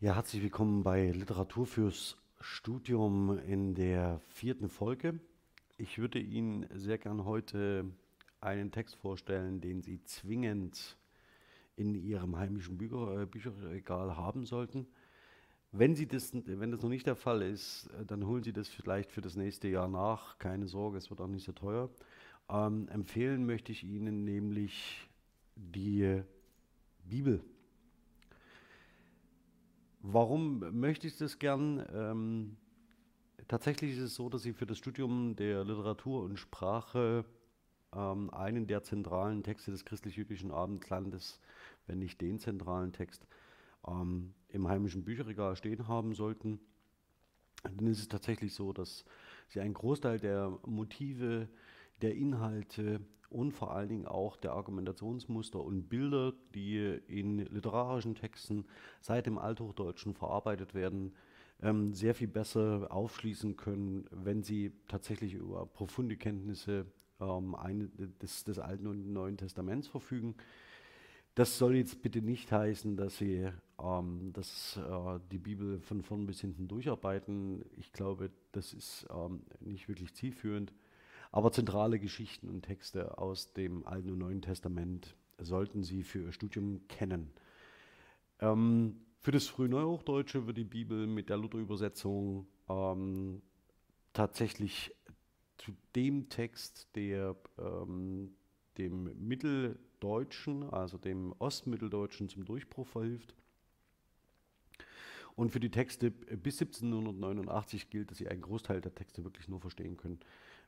Ja, herzlich willkommen bei Literatur fürs Studium in der vierten Folge. Ich würde Ihnen sehr gern heute einen Text vorstellen, den Sie zwingend in Ihrem heimischen Bücher, äh, Bücherregal haben sollten. Wenn, Sie das, wenn das noch nicht der Fall ist, äh, dann holen Sie das vielleicht für das nächste Jahr nach. Keine Sorge, es wird auch nicht so teuer. Ähm, empfehlen möchte ich Ihnen nämlich die Bibel. Warum möchte ich das gern? Ähm, tatsächlich ist es so, dass ich für das Studium der Literatur und Sprache ähm, einen der zentralen Texte des christlich-jüdischen Abendlandes, wenn nicht den zentralen Text, ähm, im heimischen Bücherregal stehen haben sollten. Dann ist es tatsächlich so, dass sie einen Großteil der Motive, der Inhalte und vor allen Dingen auch der Argumentationsmuster und Bilder, die in literarischen Texten seit dem Althochdeutschen verarbeitet werden, ähm, sehr viel besser aufschließen können, wenn sie tatsächlich über profunde Kenntnisse ähm, eine, des, des Alten und Neuen Testaments verfügen. Das soll jetzt bitte nicht heißen, dass Sie ähm, dass, äh, die Bibel von vorn bis hinten durcharbeiten. Ich glaube, das ist ähm, nicht wirklich zielführend. Aber zentrale Geschichten und Texte aus dem Alten und Neuen Testament sollten Sie für Ihr Studium kennen. Ähm, für das Frühneuhochdeutsche wird die Bibel mit der Luther-Übersetzung ähm, tatsächlich zu dem Text, der ähm, dem Mitteldeutschen, also dem Ostmitteldeutschen zum Durchbruch verhilft. Und für die Texte bis 1789 gilt, dass Sie einen Großteil der Texte wirklich nur verstehen können,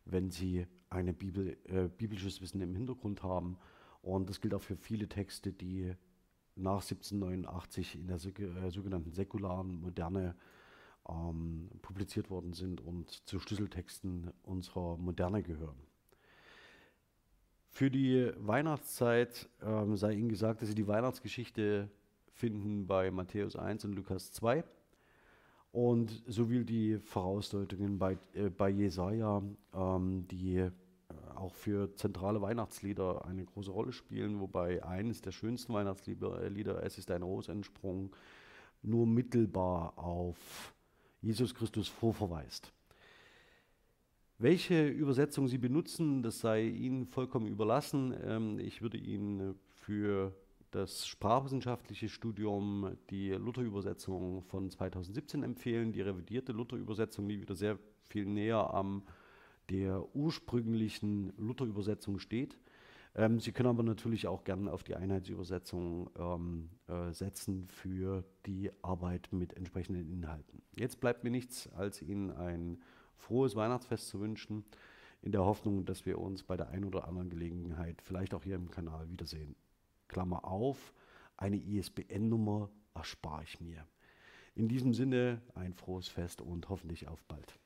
wenn sie ein Bibel, äh, biblisches Wissen im Hintergrund haben. Und das gilt auch für viele Texte, die nach 1789 in der äh, sogenannten säkularen Moderne ähm, publiziert worden sind und zu Schlüsseltexten unserer Moderne gehören. Für die Weihnachtszeit ähm, sei Ihnen gesagt, dass Sie die Weihnachtsgeschichte finden bei Matthäus 1 und Lukas 2. Und so wie die Vorausdeutungen bei, äh, bei Jesaja, ähm, die äh, auch für zentrale Weihnachtslieder eine große Rolle spielen, wobei eines der schönsten Weihnachtslieder, äh, Es ist ein Rosentsprung, nur mittelbar auf Jesus Christus vorverweist. Welche Übersetzung Sie benutzen, das sei Ihnen vollkommen überlassen. Ähm, ich würde Ihnen für das sprachwissenschaftliche Studium die Luther-Übersetzung von 2017 empfehlen. Die revidierte Luther-Übersetzung, die wieder sehr viel näher am der ursprünglichen Luther-Übersetzung steht. Ähm, Sie können aber natürlich auch gerne auf die Einheitsübersetzung ähm, äh, setzen für die Arbeit mit entsprechenden Inhalten. Jetzt bleibt mir nichts, als Ihnen ein frohes Weihnachtsfest zu wünschen, in der Hoffnung, dass wir uns bei der einen oder anderen Gelegenheit vielleicht auch hier im Kanal wiedersehen. Klammer auf, eine ISBN-Nummer erspare ich mir. In diesem Sinne ein frohes Fest und hoffentlich auf bald.